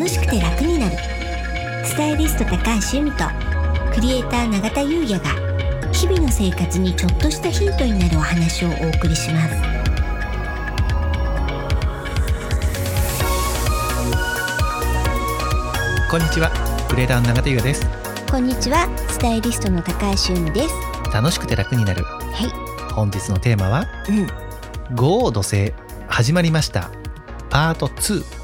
楽しくて楽になる。スタイリスト高橋由美とクリエイター永田優也が日々の生活にちょっとしたヒントになるお話をお送りします。こんにちはクレーターの永田優也です。こんにちはスタイリストの高橋由美です。楽しくて楽になる。はい。本日のテーマはうん。五王土星始まりました。パート2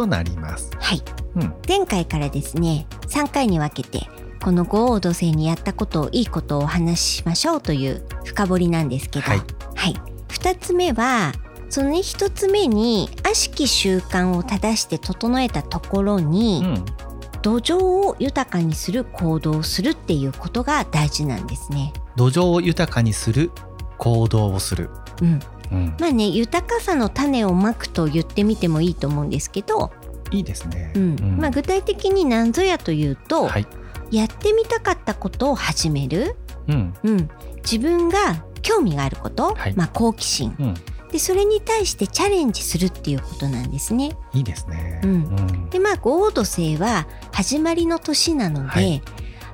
となります。はい。うん。前回からですね3回に分けてこの五王土星にやったことをいいことをお話ししましょうという深掘りなんですけどはい。はい、2つ目はそのね1つ目に悪しき習慣を正して整えたところに、うん。土壌を豊かにする行動をするっていうことが大事なんですね。土壌を豊かにする行動をする。うん、うん。まあね豊かさの種をまくと言ってみてもいいと思うんですけど、いいですね。うん。まあ、具体的に何ぞやというと、はい。やってみたかったことを始める、うん。うん、自分が興味があること、はい。まあ、好奇心。うん。でそれに対してチャレンジするっていうことなんですね。いいですね。うん。うん。でまあ五王土星は始まりの年なので、はい。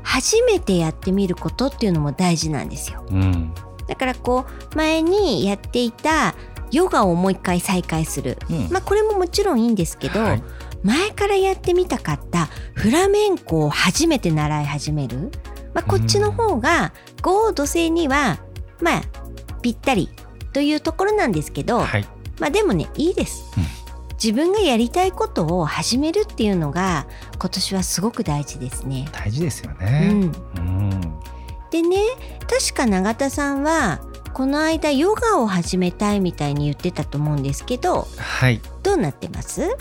初めてやってみることっていうのも大事なんですよ。うん。だからこう前にやっていたヨガをもう一回再開する。うん。まあこれももちろんいいんですけど、はい前からやってみたかったフラメンコを初めて習い始める。まあこっちの方が五王土星にはまあぴったりというところなんですけど、はい。まあでもねいいです、うん。自分がやりたいことを始めるっていうのが今年はすごく大事ですね。大事ですようねん、うん。でね確か永田さんはこの間ヨガを始めたいみたいに言ってたと思うんですけどはい。どうなってます？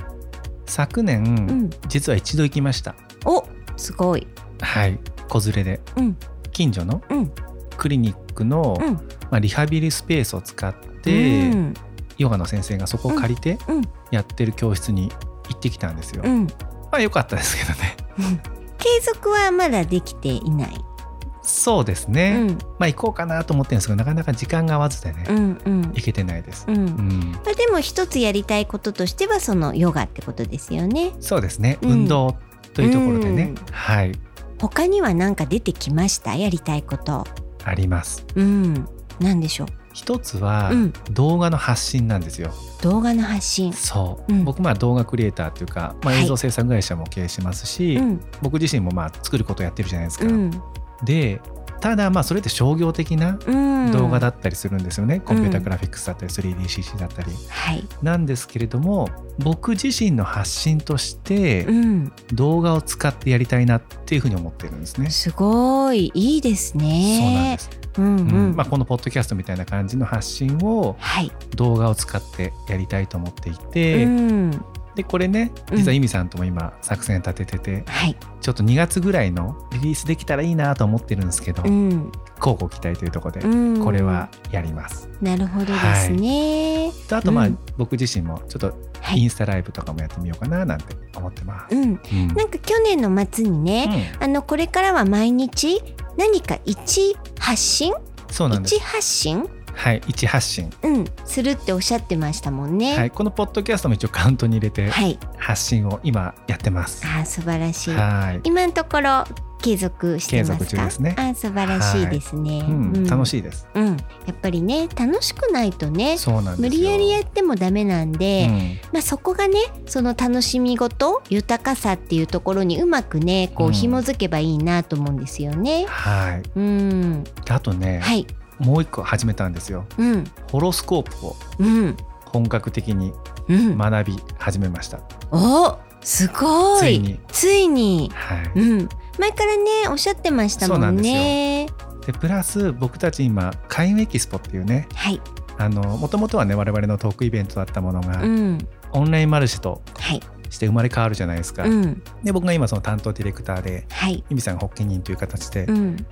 昨年、うん実は一度行きましたおすごい。はい子連れでうん近所のうんクリニックの、うんまあ、リハビリスペースを使って、うんヨガの先生がそこを借りてうんやってる教室に行ってきたんですよ。うんまあ良かったですけどね。継続はまだできていない。そうですうね。んまあ行こうかなと思ってるんですけどなかなか時間が合わずでね、うんうん行けてないです。うん。うん、まあでも一つやりたいこととしてはそのヨガってことですよね。そうですね、うん運動というところでね、うんはい他には何か出てきました？やりたいこと。あります。うん。なんでしょう？一つは、うん動画の発信なんですよ。動画の発信。そう、うん僕まあ動画クリエイターっていうか、まあ、はい映像制作会社も経営してますし、うん僕自身もまあ作ることやってるじゃないですか。うんでただまあそれって商業的なうん。動画だったりするんですよね、コンピュータグラフィックスだったり 3DCC だったりはい。なんですけれども僕自身の発信としてうん。動画を使ってやりたいなっていうふうに思ってるんですね。すごいいいですね。そうなんです、うんうん。うんまあ、このポッドキャストみたいな感じの発信をはい。動画を使ってやりたいと思っていて、うん。でこれねうん実はイミさんとも今作戦立ててて、はい。ちょっと2月ぐらいのリリースできたらいいなと思ってるんですけど、うん。交互期待というところで、うん。これはやります。なるほどですね。とあとまあ、うん僕自身もちょっとはいインスタライブとかもやってみようかななんて思ってます。うん。うんなんか去年の末にね、あのこれからは毎日何か一発信？うんそうなんです一。発信？はい、一発信。うんするっておっしゃってましたもんね。はい、このポッドキャストも一応カウントに入れてはい。発信を今やってます。あー素晴らしい。はい。今のところ継続してますか？継続中ですねあー素晴らしいですね。うん、楽い。しいです。うん。やっぱりね楽しくないとねそうなんですよ。無理やりやってもダメなんで、うんまあそこがねその楽しみ事豊かさっていうところにうまくねこううん紐づけばいいなと思うんですよね。はい。うん。あとね、はい。もう一個始めたんですよ。うん。ホロスコープをうん。本格的にうん。学び始めました。おすごいついに。ついにはい。うん前からねおっしゃってましたもんねでプラス僕たち今開運エキスポっていうねはいあのもともとはね我々のトークイベントだったものが、うんオンラインマルシェとはいして生まれ変わるじゃないですか。うんで僕が今その担当ディレクターではい由美さんが発起人という形でうん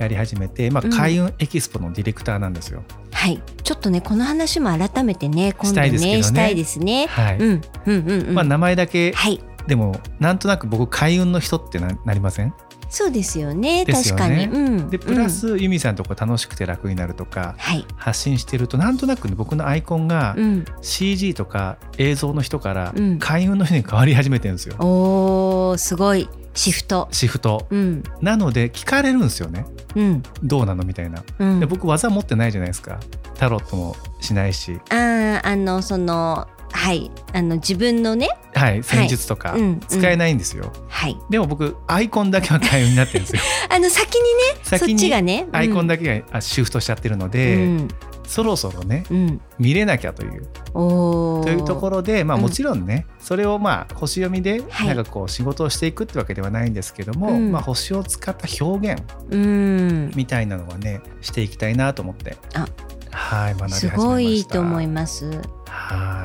やり始めて、まあ、うん。開運エキスポのディレクターなんですよ。はい。ちょっとねこの話も改めてね今度ねね。したいですね。はい。うん。うんうんうんまあ、名前だけはい。でもなんとなく僕開運の人ってななりません？そうですよね。ね。確かに、うん、でプラうんス、ユミさんとこ楽しくて楽になるとかはい、発信してるとなんとなくね僕のアイコンがうん、CG とか映像の人からうん。開運の人に変わり始めてるんですよ、おーすごいシフト。シフト。うん。なので聞かれるんですよね。うん。どうなの？みたいな。うん。で僕技持ってないじゃないですか。タロットもしないし。あーあのそのはい。あの自分のね。はい戦術とか。うん使えないんですよ、はい。でも僕アイコンだけは開運になってるんですよ。あの先にねそ先にっちがねアイコンだだけがあシフトしちゃってるのうで、んそろそろねうん。見れなきゃという。というところで、まあ、うん。もちろんね、それをまあ星読みではい。なんかこう仕事をしていくってわけではないんですけども、うん。まあ、星を使った表現うん。みたいなのはねしていきたいなと思って。あはい学びすごいいいと思います。は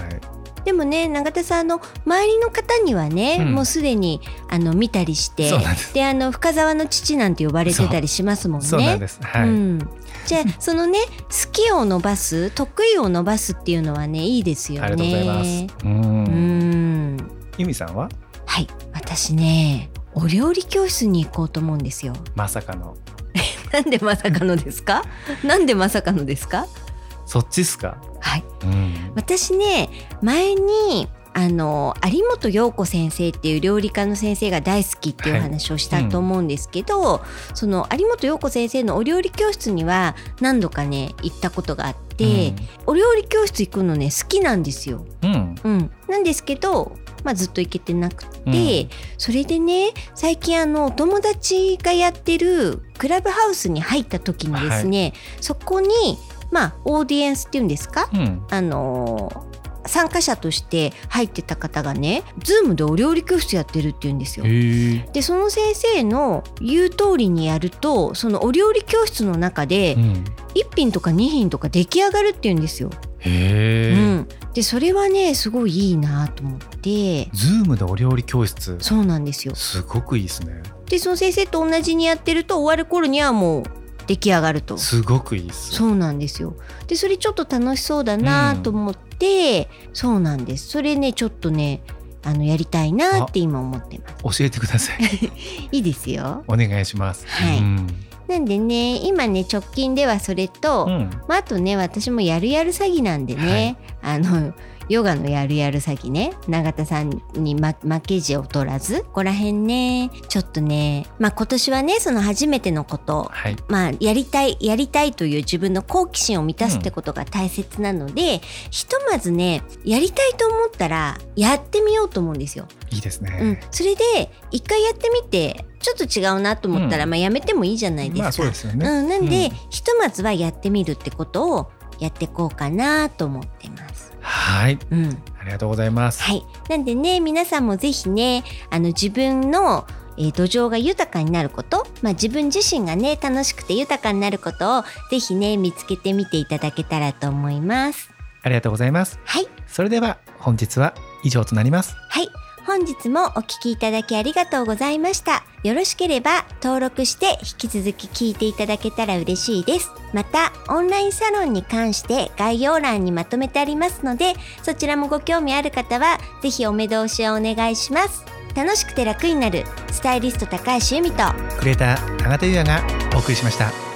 い。でもね永田さんあの周りの方にはね、うん。もうすでにあの見たりしてであの深沢の父なんて呼ばれてたりしますもんね。そうなんです。はい、うん、じゃあそのね好きを伸ばす得意を伸ばすっていうのはねいいですよね。ありがとうございます。ううん。ん由美さんは？はい。私ねお料理教室に行こうと思うんですよ。まさかの。なんでまさかのですか？なんでまさかのですか？そっちっすか、はい。うん、私ね前にあの有本陽子先生っていう料理家の先生が大好きっていうお話をしたと思うんですけど、その有本陽子先生のお料理教室には何度かね行ったことがあって、お料理教室行くのね好きなんですよ。うん、うん、なんですけど、まあ、ずっと行けてなくて、うん。それでね最近あのお友達がやってるクラブハウスに入った時にですね、そこにまあオーディエンスっていうんですか、うん、あのー参加者として入ってた方がね Zoom でお料理教室やってるって言うんですよ。でその先生の言う通りにやるとそのお料理教室の中でうん、1品とか2品とか出来上がるって言うんですよ。へえ、うん、でそれはねすごいいいなと思って。ズームでお料理教室。そうなんですよ。すごくいいですね。でその先生と同じにやってると終わる頃にはもう出来上がると。すごくいいっすそうなんですよ。でそれちょっと楽しそうだなと思って、そうなんです。それねちょっとねあのやりたいなって今思ってます。教えてください いいですよ。お願いしますはいうんなんでね今ね直近ではそれと、うんまあ、あとね私もやるやる詐欺なんでね、あのヨガのやるやる詐欺ね。永田さんに、ま、負けじを取らず。ここら辺ね。ちょっとね。まあ今年はねその初めてのこと。はい。まあ、やりたいやりたいという自分の好奇心を満たすってことが大切なので、ひとまずねやりたいと思ったらやってみようと思うんですよ。いいですうん。ね、それで一回やってみてちょっと違うなと思ったら、うん。まあ、やめてもいいじゃないですか。まあそうですよね、うん、なんで、うん。ひとまずはやってみるってことをやっていこうかなと思ってます。はいうん、ありがとうございます、はい。なんでね、皆さんもぜひね、あの自分の、えー土壌が豊かになること、まあ自分自身がね、楽しくて豊かになることをぜひね、見つけてみていただけたらと思います。ありがとうございますはい。それでは本日は以上となりますはい。本日もお聞きいただきありがとうございました。よろしければ登録して引き続き聞いていただけたら嬉しいです。また、オンラインサロンに関して概要欄にまとめてありますので、そちらもご興味ある方は、ぜひお目通しをお願いします。楽しくて楽になる、スタイリスト高橋由美と、クリエイター永田優也がお送りしました